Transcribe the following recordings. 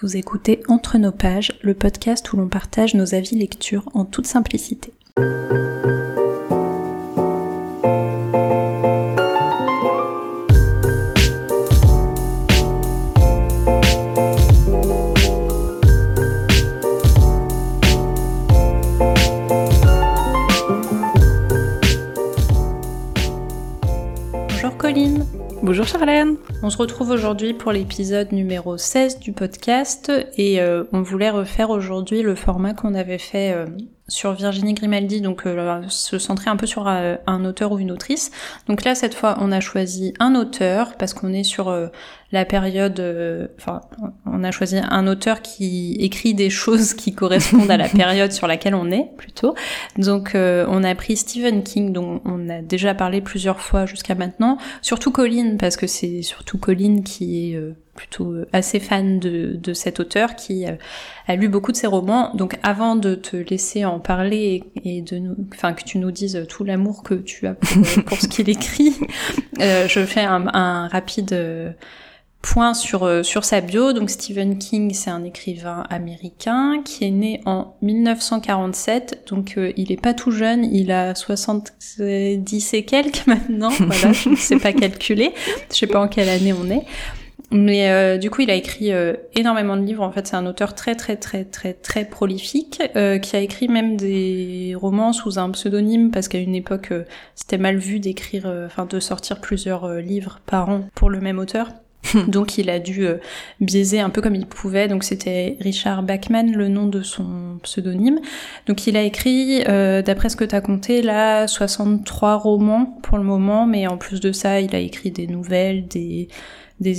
Vous écoutez Entre nos pages, le podcast où l'on partage nos avis lecture en toute simplicité. On se retrouve aujourd'hui pour l'épisode numéro 16 du podcast et euh, on voulait refaire aujourd'hui le format qu'on avait fait euh, sur Virginie Grimaldi, donc euh, se centrer un peu sur un auteur ou une autrice. Donc là, cette fois, on a choisi un auteur parce qu'on est sur la période, enfin, on a choisi un auteur qui écrit des choses qui correspondent à la période sur laquelle on est plutôt. Donc on a pris Stephen King, dont on a déjà parlé plusieurs fois jusqu'à maintenant, surtout Colline parce que c'est surtout Colline qui est euh, plutôt euh, assez fan de, cet auteur qui euh, a lu beaucoup de ses romans. Donc avant de te laisser en parler et, de nous, enfin que tu nous dises tout l'amour que tu as pour, ce qu'il écrit, je fais un, rapide point sur, sur sa bio. Donc Stephen King, c'est un écrivain américain qui est né en 1947. Donc il est pas tout jeune, il a 70 et quelques maintenant. Voilà, je ne sais pas calculer. Je sais pas en quelle année on est. Mais euh, du coup, il a écrit euh, énormément de livres. En fait, c'est un auteur très très très très très prolifique euh, qui a écrit même des romans sous un pseudonyme parce qu'à une époque, c'était mal vu d'écrire, enfin de sortir plusieurs livres par an pour le même auteur. Donc il a dû biaiser un peu comme il pouvait. Donc c'était Richard Bachman, le nom de son pseudonyme. Donc il a écrit, d'après ce que tu as compté, là, 63 romans pour le moment. Mais en plus de ça, il a écrit des nouvelles, des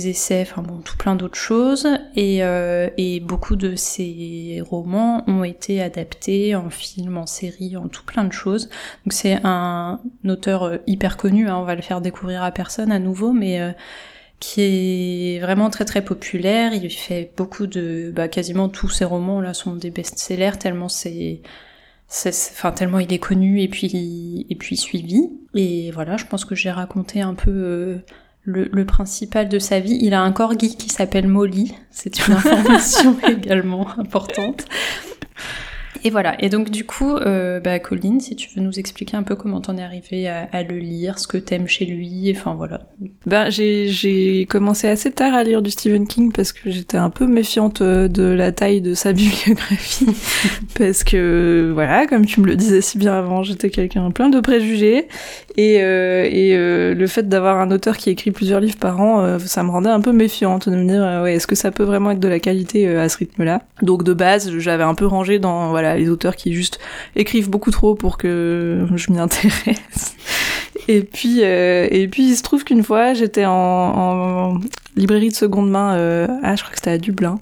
essais, enfin bon, tout plein d'autres choses. Et, euh, et beaucoup de ces romans ont été adaptés en film, en série, en tout plein de choses. Donc c'est un auteur euh, hyper connu, hein, on va le faire découvrir à personne à nouveau, mais euh, qui est vraiment très très populaire. Il fait beaucoup de, bah, quasiment tous ses romans là sont des best-sellers tellement c'est enfin tellement il est connu et puis et puis suivi et voilà je pense que j'ai raconté un peu le, principal de sa vie. Il a un corgi qui s'appelle Molly. C'est une information également importante. Et voilà. Et donc du coup, euh, bah, si tu veux nous expliquer un peu comment t'en es arrivé à, le lire, ce que t'aimes chez lui, enfin voilà. Ben j'ai commencé assez tard à lire du Stephen King parce que j'étais un peu méfiante euh, de la taille de sa bibliographie parce que voilà, comme tu me le disais si bien avant, j'étais quelqu'un plein de préjugés et, euh, euh, le fait d'avoir un auteur qui écrit plusieurs livres par an, ça me rendait un peu méfiante de me dire ouais, est-ce que ça peut vraiment être de la qualité à ce rythme-là? Donc de base, j'avais un peu rangé dans voilà les auteurs qui juste écrivent beaucoup trop pour que je m'y intéresse. Et puis, euh, et puis il se trouve qu'une fois, j'étais en, librairie de seconde main, euh, ah, je crois que c'était à Dublin,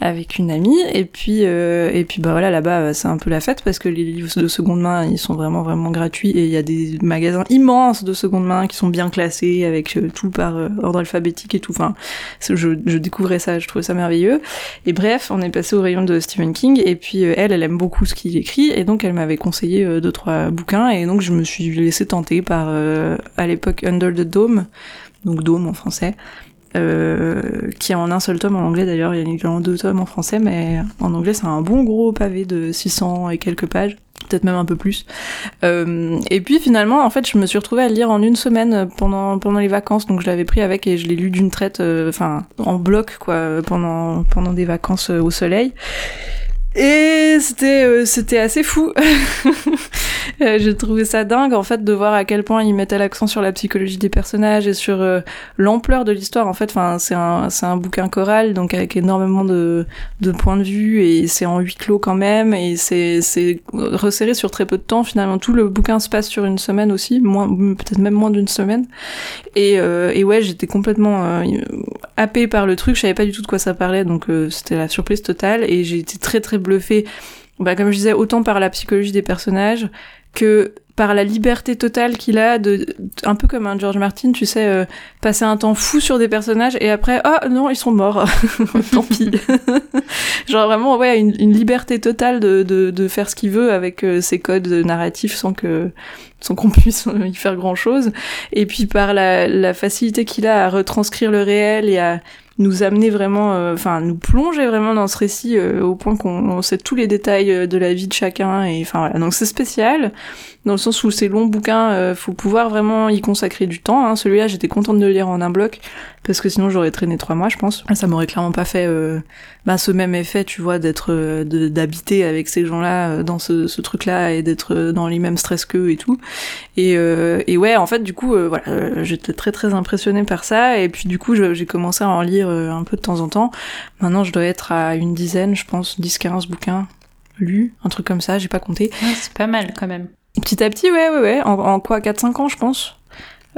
avec une amie. Et puis euh, et puis bah voilà là-bas euh, c'est un peu la fête parce que les livres de seconde main ils sont vraiment vraiment gratuits. Et il y a des magasins immenses de seconde main qui sont bien classés avec euh, tout par ordre alphabétique et tout. Enfin je, je découvrais ça je trouvais ça merveilleux. Et bref on est passé au rayon de Stephen King. Et puis elle elle aime beaucoup ce qu'il écrit. Et donc elle m'avait conseillé deux trois bouquins. Et donc je me suis laissé tenter par à l'époque Under the Dome. Donc Dome en français euh, qui est en un seul tome en anglais d'ailleurs, il y a également deux tomes en français, mais en anglais c'est un bon gros pavé de 600 et quelques pages peut-être même un peu plus. Euh, et puis finalement, en fait, je me suis retrouvée à le lire en une semaine pendant pendant les vacances, donc je l'avais pris avec et je l'ai lu d'une traite, euh, enfin en bloc quoi, pendant pendant des vacances au soleil. Et c'était euh, c'était assez fou. Euh, j'ai trouvé ça dingue en fait de voir à quel point ils mettaient l'accent sur la psychologie des personnages et sur euh, l'ampleur de l'histoire. En fait, enfin c'est un c'est un bouquin choral donc avec énormément de de points de vue et c'est en huis clos quand même et c'est c'est resserré sur très peu de temps finalement. Tout le bouquin se passe sur une semaine aussi, moins peut-être même moins d'une semaine. Et et ouais, j'étais complètement happée par le truc. Je savais pas du tout de quoi ça parlait donc c'était la surprise totale et j'ai été très très bluffé, bah, comme je disais, autant par la psychologie des personnages que par la liberté totale qu'il a de un peu comme un George Martin tu sais euh, passer un temps fou sur des personnages et après oh non ils sont morts. Tant pis. Genre vraiment ouais une, une liberté totale de, de, de, faire ce qu'il veut avec euh, ses codes narratifs sans que sans qu'on puisse y faire grand chose et puis par la, la facilité qu'il a à retranscrire le réel et à nous amener vraiment, enfin nous plonger vraiment dans ce récit au point qu'on sait tous les détails de la vie de chacun. Et enfin voilà, donc c'est spécial dans le sens où ces longs bouquins, euh, faut pouvoir vraiment y consacrer du temps. Hein. Celui-là, j'étais contente de le lire en un bloc, parce que sinon j'aurais traîné trois mois, je pense. Ça m'aurait clairement pas fait euh, bah, ce même effet, tu vois, d'être, euh, d'habiter avec ces gens-là euh, dans ce, truc-là et d'être dans les mêmes stress qu'eux et tout. Et, et ouais, en fait, du coup, voilà, j'étais très très impressionnée par ça. Et puis du coup, j'ai commencé à en lire un peu de temps en temps. Maintenant, je dois être à une dizaine, je pense, 10-15 bouquins lus, un truc comme ça, j'ai pas compté. c'est pas mal quand même. Petit à petit, ouais, ouais, ouais. En, quoi 4-5 ans, je pense.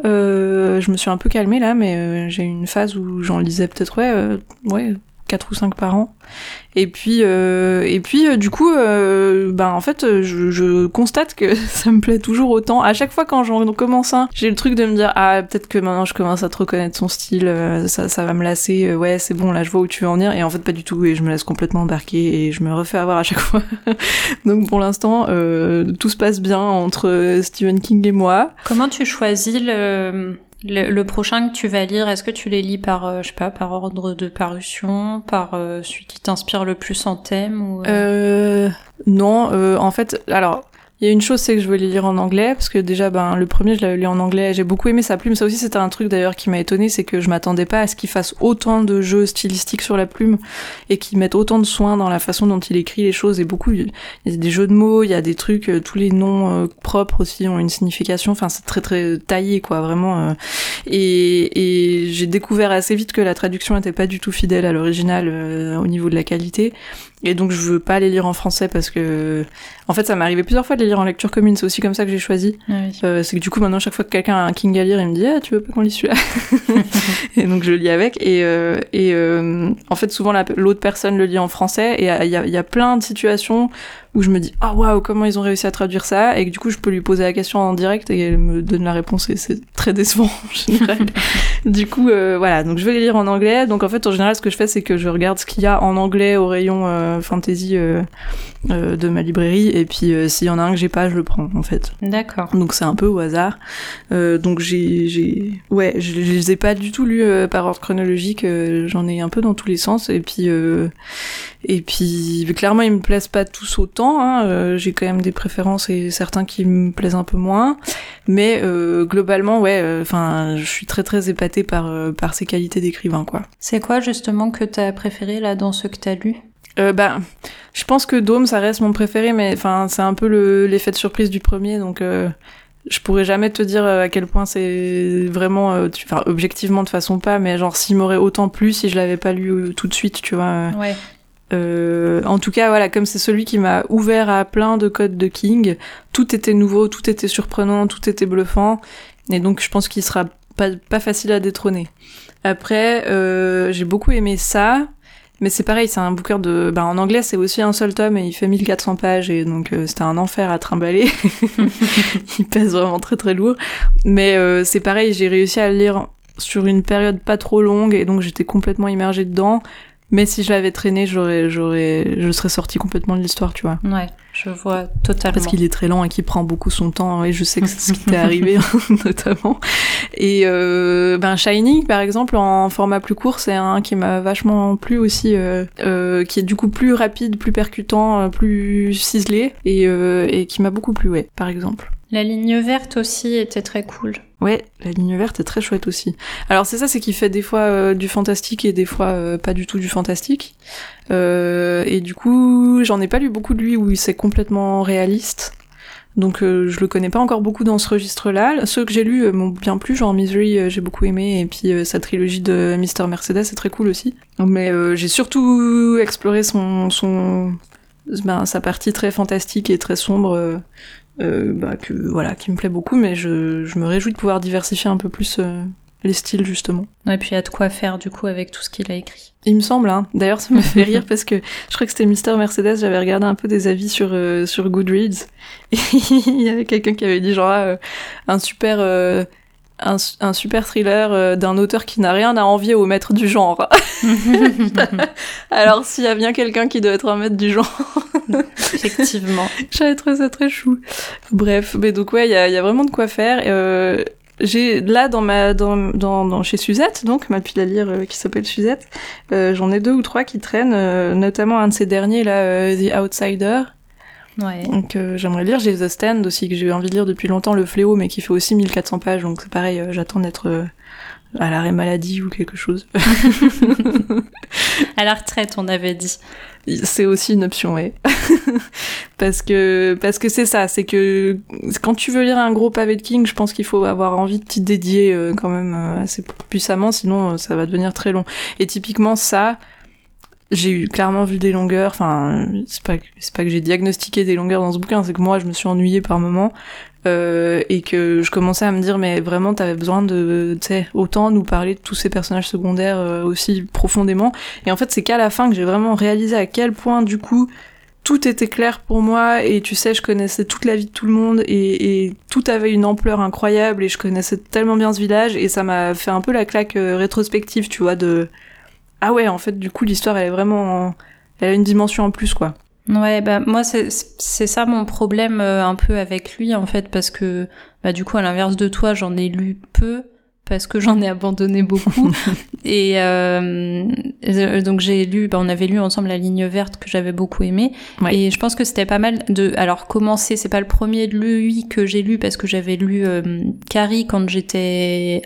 Euh, je me suis un peu calmée là, mais euh, j'ai eu une phase où j'en lisais peut-être, ouais, euh, ouais, 4 ou 5 par an. Et puis, euh, et puis euh, du coup, euh, ben en fait, je, je, constate que ça me plaît toujours autant. À chaque fois quand j'en commence un, j'ai le truc de me dire ah peut-être que maintenant je commence à te reconnaître son style, ça, ça va me lasser. ouais, c'est bon, là je vois où tu veux en venir. Et en fait pas du tout. Et je me laisse complètement embarquer et je me refais avoir à chaque fois. Donc pour l'instant, tout se passe bien entre Stephen King et moi. Comment tu choisis le le, prochain que tu vas lire, est-ce que tu les lis par, euh, je sais pas, par ordre de parution, par euh, celui qui t'inspire le plus en thème ou, euh... Non, euh, en fait, alors il y a une chose, c'est que je les lire en anglais, parce que déjà, ben, le premier, je l'avais lu en anglais, j'ai beaucoup aimé sa plume. Ça aussi, c'était un truc d'ailleurs qui m'a étonné, c'est que je m'attendais pas à ce qu'il fasse autant de jeux stylistiques sur la plume et qu'il mette autant de soin dans la façon dont il écrit les choses. Et beaucoup, il y a des jeux de mots, il y a des trucs, euh, tous les noms euh, propres aussi ont une signification. Enfin, c'est très très taillé, quoi, vraiment. Euh. et, et j'ai découvert assez vite que la traduction n'était pas du tout fidèle à l'original au niveau de la qualité. Et donc je veux pas les lire en français parce que en fait ça m'est arrivé plusieurs fois de les lire en lecture commune, c'est aussi comme ça que j'ai choisi. Ah euh, c'est que du coup maintenant chaque fois que quelqu'un a un King à lire, il me dit ah tu veux pas qu'on lit celui-là? Et donc je le lis avec. Et euh, et euh, en fait souvent l'autre personne le lit en français. Et il y a, y a plein de situations où je me dis ah waouh comment ils ont réussi à traduire ça? Et que du coup je peux lui poser la question en direct et elle me donne la réponse et c'est très décevant en général. du coup euh, voilà donc je vais les lire en anglais donc en fait en général ce que je fais c'est que je regarde ce qu'il y a en anglais au rayon euh, fantasy euh, de ma librairie et puis s'il y en a un que j'ai pas je le prends en fait. D'accord. Donc c'est un peu au hasard donc j'ai j'ai ouais je, je, les ai pas du tout lus par ordre chronologique j'en ai un peu dans tous les sens et puis et puis clairement ils me plaisent pas tous autant. Hein. Euh, j'ai quand même des préférences et certains qui me plaisent un peu moins. Mais euh, globalement, ouais, euh, enfin, je suis très très épatée par par ses qualités d'écrivain, quoi. C'est quoi justement que t'as préféré là dans ce que t'as lu? Euh, bah, je pense que Dome, ça reste mon préféré, mais enfin, c'est un peu l'effet de surprise du premier, donc je pourrais jamais te dire à quel point c'est vraiment, enfin, objectivement de façon pas, mais genre s'il m'aurait autant plu si je l'avais pas lu tout de suite, tu vois. Ouais. Euh, en tout cas, voilà, comme c'est celui qui m'a ouvert à plein de codes de King, tout était nouveau, tout était surprenant, tout était bluffant, et donc je pense qu'il sera pas, pas facile à détrôner. Après, euh, j'ai beaucoup aimé ça, mais c'est pareil, c'est un booker de... Ben, en anglais, c'est aussi un seul tome, et il fait 1400 pages, et donc euh, c'était un enfer à trimballer. il pèse vraiment très très lourd. Mais c'est pareil, j'ai réussi à le lire sur une période pas trop longue, et donc j'étais complètement immergée dedans. Mais si je l'avais traîné, j'aurais, j'aurais, je serais sortie complètement de l'histoire, tu vois. Ouais, je vois totalement. Parce qu'il est très lent et qu'il prend beaucoup son temps, et je sais que c'est ce qui t'est arrivé, notamment. Et euh, ben Shining, par exemple, en format plus court, c'est un qui m'a vachement plu aussi, euh, euh, qui est du coup plus rapide, plus percutant, euh, plus ciselé, et, euh, et qui m'a beaucoup plu, ouais, par exemple. La ligne verte aussi était très cool. Ouais, la ligne verte est très chouette aussi. Alors c'est ça, c'est qu'il fait des fois euh, du fantastique et des fois euh, pas du tout du fantastique. Euh, et du coup, j'en ai pas lu beaucoup de lui où c'est complètement réaliste. Donc je le connais pas encore beaucoup dans ce registre-là. Ceux que j'ai lus m'ont bien plu, genre Misery, j'ai beaucoup aimé, et puis sa trilogie de Mister Mercedes, c'est très cool aussi. Mais j'ai surtout exploré son, son, ben, sa partie très fantastique et très sombre euh, bah, que voilà, qui me plaît beaucoup, mais je, je, me réjouis de pouvoir diversifier un peu plus euh, les styles justement. Et puis il y a de quoi faire du coup avec tout ce qu'il a écrit. Il me semble, hein. D'ailleurs, ça me fait rire parce que je crois que c'était Mister Mercedes. J'avais regardé un peu des avis sur euh, sur Goodreads et il y avait quelqu'un qui avait dit genre ah, un super un, un, super thriller euh, d'un auteur qui n'a rien à envier au maître du genre. Alors s'il y a bien quelqu'un qui doit être un maître du genre. Effectivement. J'avais trouvé ça très chou. Bref, mais donc ouais, il y a, y a, vraiment de quoi faire. Euh, j'ai là dans ma dans, dans, chez Suzette donc ma pile à lire euh, qui s'appelle Suzette euh, j'en ai deux ou trois qui traînent notamment un de ces derniers là The Outsider ouais. donc j'aimerais lire j'ai The Stand aussi que j'ai eu envie de lire depuis longtemps le fléau mais qui fait aussi 1400 pages donc c'est pareil j'attends d'être à l'arrêt maladie ou quelque chose à la retraite on avait dit c'est aussi une option, ouais. parce que parce que c'est ça, c'est que quand tu veux lire un gros pavé de King, je pense qu'il faut avoir envie de t'y dédier euh, quand même euh, assez puissamment, sinon euh, ça va devenir très long. Et typiquement ça, j'ai eu clairement vu des longueurs. Enfin, c'est pas c'est pas que j'ai diagnostiqué des longueurs dans ce bouquin, c'est que moi je me suis ennuyée par moments. Euh, et que je commençais à me dire mais vraiment t'avais besoin de sais autant nous parler de tous ces personnages secondaires euh, aussi profondément. Et en fait c'est qu'à la fin que j'ai vraiment réalisé à quel point du coup tout était clair pour moi. Et tu sais je connaissais toute la vie de tout le monde et, et tout avait une ampleur incroyable et je connaissais tellement bien ce village. Et ça m'a fait un peu la claque euh, rétrospective tu vois de ah ouais en fait du coup l'histoire elle est vraiment elle a une dimension en plus quoi Ouais, bah moi c'est c'est ça mon problème euh, un peu avec lui en fait parce que bah du coup à l'inverse de toi j'en ai lu peu parce que j'en ai abandonné beaucoup. Et euh, donc j'ai lu bah, on avait lu ensemble la ligne verte que j'avais beaucoup aimé. Et je pense que c'était pas mal de alors commencer c'est pas le premier de lui que j'ai lu parce que j'avais lu euh, Carrie quand j'étais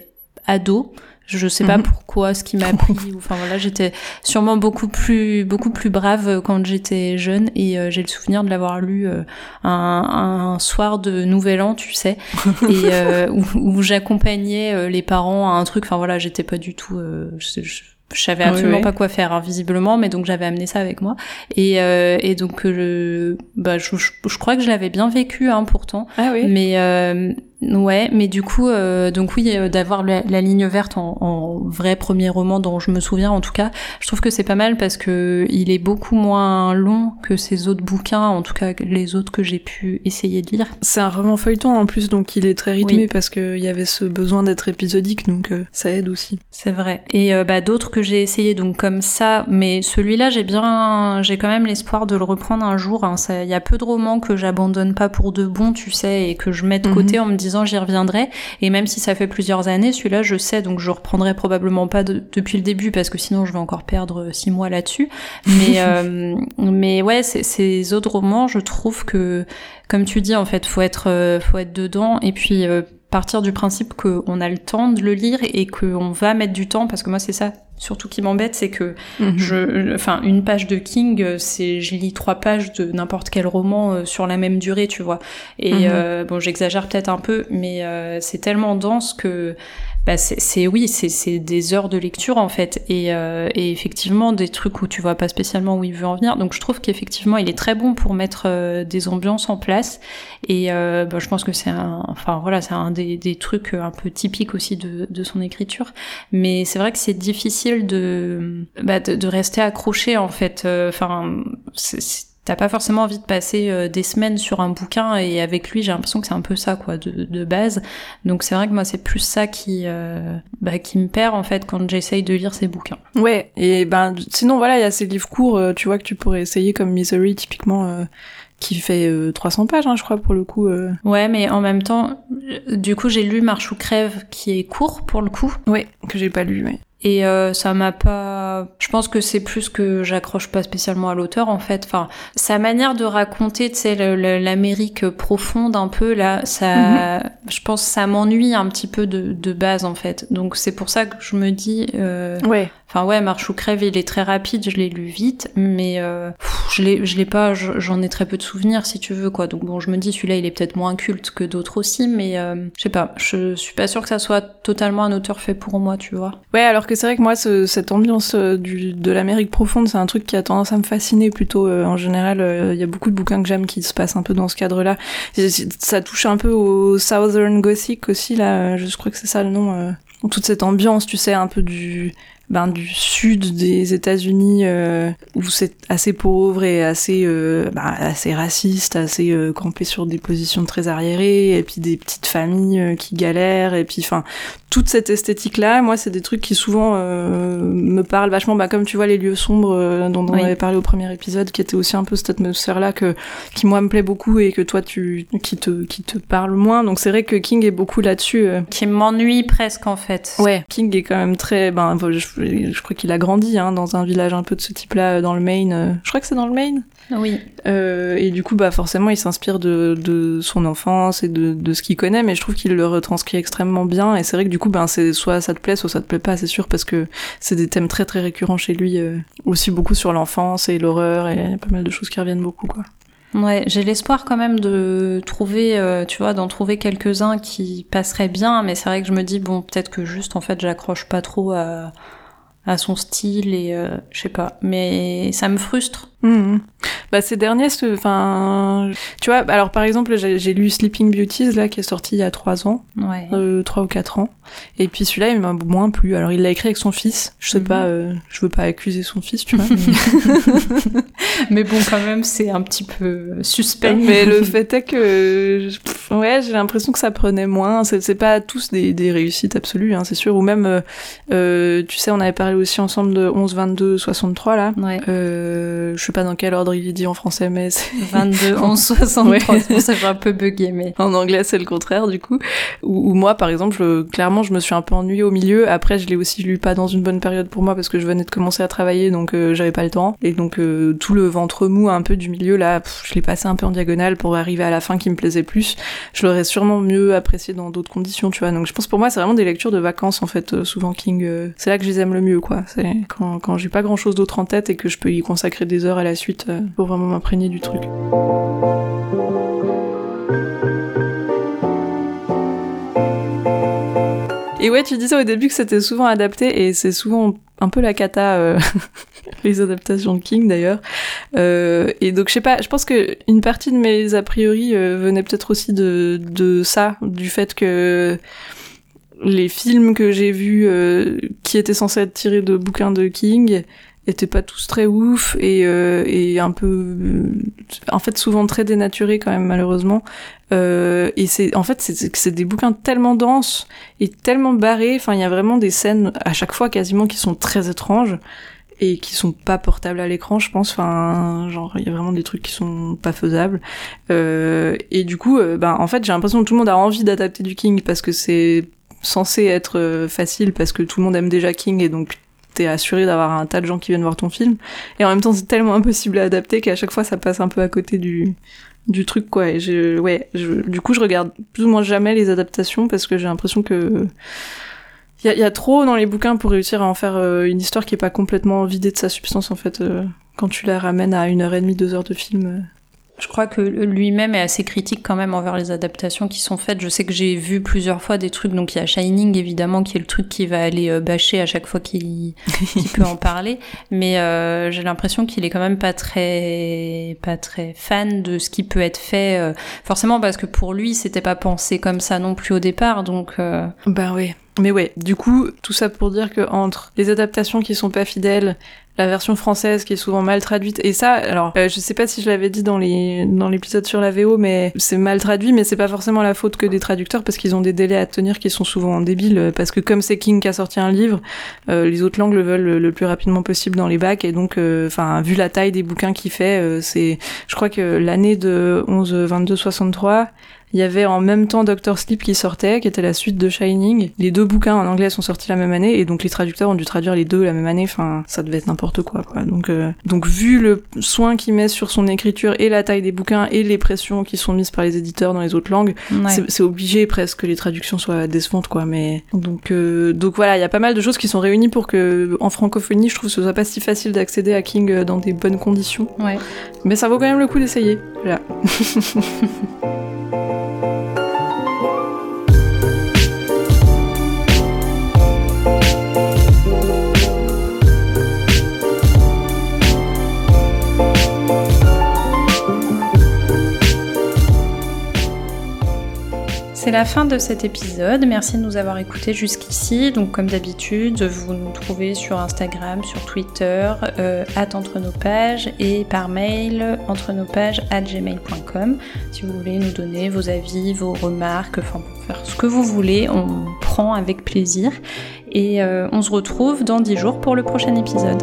ado je sais pas mhm. pourquoi, ce qui m'a pris. Enfin voilà, j'étais sûrement beaucoup plus beaucoup plus brave quand j'étais jeune et euh, j'ai le souvenir de l'avoir lu euh, un, un, soir de Nouvel An, tu sais, et euh, où, où j'accompagnais les parents à un truc. Enfin voilà, j'étais pas du tout. Je, je, je savais absolument pas quoi faire hein, visiblement mais donc j'avais amené ça avec moi et, euh, et donc je, bah, je, je, crois que je l'avais bien vécu hein, pourtant ah oui. mais euh, Ouais, mais du coup, euh, donc oui, euh, d'avoir la, ligne verte en, en, vrai premier roman dont je me souviens en tout cas, je trouve que c'est pas mal parce que il est beaucoup moins long que ces autres bouquins, en tout cas les autres que j'ai pu essayer de lire. C'est un roman feuilleton en plus, donc il est très rythmé parce qu'il y avait ce besoin d'être épisodique, donc euh, ça aide aussi. C'est vrai. Et bah d'autres que j'ai essayé donc comme ça, mais celui-là j'ai bien, j'ai quand même l'espoir de le reprendre un jour. Hein. Il y a peu de romans que j'abandonne pas pour de bon, tu sais, et que je mets de côté mhm. en me disant j'y reviendrai. Et même si ça fait plusieurs années, celui-là, je sais, donc je reprendrai probablement pas depuis le début parce que sinon je vais encore perdre six mois là-dessus. Mais, euh, mais ouais, ces autres romans, je trouve que, comme tu dis, en fait, faut être, euh, faut être dedans. Et puis, euh, partir du principe qu'on a le temps de le lire et qu'on va mettre du temps parce que moi c'est ça surtout qui m'embête c'est que mhm. je enfin une page de King c'est je lis trois pages de n'importe quel roman euh, sur la même durée tu vois et mhm. euh, bon j'exagère peut-être un peu mais euh, c'est tellement dense que bah c'est oui, c'est des heures de lecture en fait, et, euh, et, effectivement des trucs où tu vois pas spécialement où il veut en venir. Donc je trouve qu'effectivement il est très bon pour mettre euh, des ambiances en place, et euh, bah, je pense que c'est un, enfin voilà, c'est un des, des, trucs un peu typiques aussi de, de son écriture. Mais c'est vrai que c'est difficile de, bah, de, de rester accroché en fait. Enfin, c'est t'as pas forcément envie de passer euh, des semaines sur un bouquin et avec lui j'ai l'impression que c'est un peu ça quoi de, de base donc c'est vrai que moi c'est plus ça qui euh, bah, qui me perd en fait quand j'essaye de lire ces bouquins ouais et ben sinon voilà il y a ces livres courts euh, tu vois que tu pourrais essayer comme Misery typiquement qui fait 300 pages, hein, je crois, pour le coup. Ouais, mais en même temps, du coup, j'ai lu Marche ou crève, qui est court, pour le coup. Ouais, que j'ai pas lu, ouais. Et euh, ça m'a pas. Je pense que c'est plus que j'accroche pas spécialement à l'auteur en fait. Enfin, sa manière de raconter, tu sais, l'Amérique profonde un peu là, ça, mhm. je pense, ça m'ennuie un petit peu de, de, base en fait. Donc c'est pour ça que je me dis. Euh... Ouais. Enfin ouais, Marche ou crève, il est très rapide, je l'ai lu vite, mais euh, je l'ai, je l'ai pas, j'en ai très peu de souvenirs si tu veux quoi. Donc bon, je me dis celui-là, il est peut-être moins culte que d'autres aussi, mais euh, je sais pas, je suis pas sûre que ça soit totalement un auteur fait pour moi, tu vois. Ouais, alors que c'est vrai que moi, ce, cette ambiance euh, du, de l'Amérique profonde, c'est un truc qui a tendance à me fasciner plutôt. Euh, en général, il y a beaucoup de bouquins que j'aime qui se passent un peu dans ce cadre-là. Ça touche un peu au Southern Gothic aussi là. Je crois que c'est ça le nom. toute cette ambiance, tu sais, un peu du ben, du sud des États-Unis euh, où c'est assez pauvre et assez, euh, ben, assez raciste, assez euh, campé sur des positions très arriérées, et puis des petites familles qui galèrent, et puis enfin toute cette esthétique-là, moi, c'est des trucs qui souvent me parlent vachement, bah, comme tu vois les lieux sombres dont on avait parlé au premier épisode, qui était aussi un peu cette atmosphère-là que qui moi me plaît beaucoup et que toi tu qui te qui te parle moins. Donc c'est vrai que King est beaucoup là-dessus. Qui m'ennuie presque en fait. Ouais, King est quand même très, ben, je, je crois qu'il a grandi hein, dans un village un peu de ce type-là euh, dans le Maine. euh. Je crois que c'est dans le Maine. Oui. Euh, et du coup, bah forcément, il s'inspire de, de son enfance et de, de ce qu'il connaît, mais je trouve qu'il le retranscrit extrêmement bien. Et c'est vrai que du coup, ben c'est soit ça te plaît, soit ça te plaît pas, c'est sûr, parce que c'est des thèmes très très récurrents chez lui, euh, aussi beaucoup sur l'enfance et l'horreur, et il y a pas mal de choses qui reviennent beaucoup, quoi. Ouais, j'ai l'espoir quand même de trouver, euh, tu vois, d'en trouver quelques-uns qui passeraient bien, mais c'est vrai que je me dis, bon, peut-être que juste, en fait, j'accroche pas trop à, à son style et euh, je sais pas, mais ça me frustre. Mhm. Bah ces derniers, enfin, tu vois, alors par exemple, j'ai lu Sleeping Beauties là qui est sorti il y a trois ans, Ouais. euh, trois ou quatre ans, et puis celui-là il m'a moins plu. Alors il l'a écrit avec son fils. Je sais Mhm. pas, euh, je veux pas accuser son fils, tu vois. mais- Mais bon, quand même, c'est un petit peu suspect. Mais le fait est que, pff, ouais, j'ai l'impression que ça prenait moins. C'est pas tous des, des réussites absolues, hein, c'est sûr. Ou même, euh, euh, tu sais, on avait parlé aussi ensemble de 11, 22, 63 là. Ouais. Euh, je sais pas dans quel ordre il est dit en français, mais c'est 22, 11, 63, Ouais. c'est pour un peu bugué, mais... en anglais c'est le contraire du coup. Ou, moi, par exemple, je- clairement, je me suis un peu ennuyée au milieu. Après, je l'ai aussi lu pas dans une bonne période pour moi parce que je venais de commencer à travailler, donc euh, j'avais pas le temps. Et donc euh, tout le ventre mou un peu du milieu là, pff, je l'ai passé un peu en diagonale pour arriver à la fin qui me plaisait plus. Je l'aurais sûrement mieux apprécié dans d'autres conditions, tu vois. Donc je pense pour moi, c'est vraiment des lectures de vacances en fait. euh, souvent King, euh, c'est là que je les aime le mieux, quoi. C'est quand, quand j'ai pas grand chose d'autre en tête et que je peux y consacrer des heures à la suite euh, pour vraiment m'imprégner du truc. Et ouais, tu disais au début que c'était souvent adapté et c'est souvent un peu la cata euh, les adaptations de King d'ailleurs. Euh, et donc je sais pas, je pense que une partie de mes a priori euh, venait peut-être aussi de ça, du fait que les films que j'ai vus qui étaient censés être tirés de bouquins de King étaient pas tous très ouf et, euh, et un peu euh, en fait souvent très dénaturés quand même malheureusement. Euh, et c'est en fait c'est des bouquins tellement denses et tellement barrés. Enfin il y a vraiment des scènes à chaque fois quasiment qui sont très étranges et qui sont pas portables à l'écran je pense. Enfin genre il y a vraiment des trucs qui sont pas faisables. Euh, et du coup euh, ben en fait j'ai l'impression que tout le monde a envie d'adapter du King parce que c'est censé être euh, facile parce que tout le monde aime déjà King et donc assuré d'avoir un tas de gens qui viennent voir ton film et en même temps c'est tellement impossible à adapter qu'à chaque fois ça passe un peu à côté du du truc quoi je ouais du coup je regarde plus ou moins jamais les adaptations parce que j'ai l'impression que il y a, y a trop dans les bouquins pour réussir à en faire euh, une histoire qui est pas complètement vidée de sa substance en fait euh, quand tu la ramènes à une heure et demie deux heures de film euh. Je crois que lui-même est assez critique quand même envers les adaptations qui sont faites. Je sais que j'ai vu plusieurs fois des trucs, donc il y a Shining évidemment qui est le truc qui va aller euh, bâcher à chaque fois qu'il peut en parler, mais euh, j'ai l'impression qu'il est quand même pas très pas très fan de ce qui peut être fait, euh, forcément parce que pour lui c'était pas pensé comme ça non plus au départ, donc euh, Ben oui. Mais ouais, du coup, tout ça pour dire que entre les adaptations qui sont pas fidèles, la version française qui est souvent mal traduite, et ça, alors, euh, je sais pas si je l'avais dit dans les dans l'épisode sur la VO, mais c'est mal traduit, mais c'est pas forcément la faute que des traducteurs parce qu'ils ont des délais à tenir qui sont souvent débiles, euh, parce que comme c'est King qui a sorti un livre, euh, les autres langues le veulent le, plus rapidement possible dans les bacs, et donc, enfin, vu la taille des bouquins qu'il fait, c'est, je crois que l'année de 11, 22, 63, il y avait en même temps Doctor Sleep qui sortait, qui était la suite de Shining. Les deux bouquins en anglais sont sortis la même année, et donc les traducteurs ont dû traduire les deux la même année. Enfin, ça devait être n'importe quoi, quoi. Donc, euh, donc vu le soin qu'il met sur son écriture et la taille des bouquins et les pressions qui sont mises par les éditeurs dans les autres langues, ouais. c'est- obligé presque que les traductions soient décevantes, quoi. Mais donc, euh, donc voilà, il y a pas mal de choses qui sont réunies pour que en francophonie, je trouve que ce soit pas si facile d'accéder à King euh, dans des bonnes conditions. Ouais. Mais ça vaut quand même le coup d'essayer. Voilà. C'est c'est la fin de cet épisode. Merci de nous avoir écoutés jusqu'ici. Donc, comme d'habitude, vous nous trouvez sur Instagram, sur Twitter, euh, entre nos pages et par mail entre nos pages at gmail.com. Si vous voulez nous donner vos avis, vos remarques, enfin, faire ce que vous voulez, on prend avec plaisir. Et euh, on se retrouve dans 10 jours pour le prochain épisode.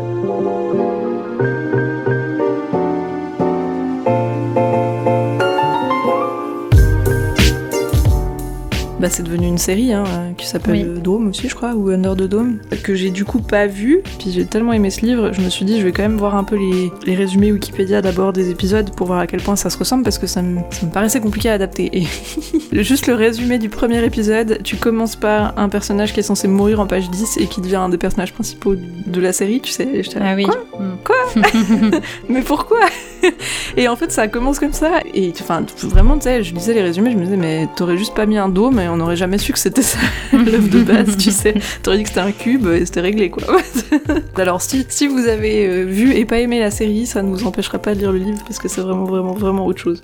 Bah, c'est devenu une série hein, qui s'appelle Dome aussi, je crois, ou Under the Dome, que j'ai du coup pas vu. Puis j'ai tellement aimé ce livre, je me suis dit, je vais quand même voir un peu les, les résumés Wikipédia d'abord des épisodes pour voir à quel point ça se ressemble parce que ça me, ça me paraissait compliqué à adapter. Et juste le résumé du premier épisode, tu commences par un personnage qui est censé mourir en page 10 et qui devient un des personnages principaux de la série, tu sais. Ah oui. Quoi, Mm. Quoi Mais pourquoi? Et en fait, ça commence comme ça. Et enfin, vraiment, tu sais, je lisais les résumés, je me disais, mais t'aurais juste pas mis un dôme et on n'aurait jamais su que c'était ça, l'œuvre de base, tu sais. T'aurais dit que c'était un cube et c'était réglé, quoi. Alors, si, si vous avez euh, vu et pas aimé la série, ça ne vous empêchera pas de lire le livre parce que c'est vraiment, vraiment, vraiment autre chose.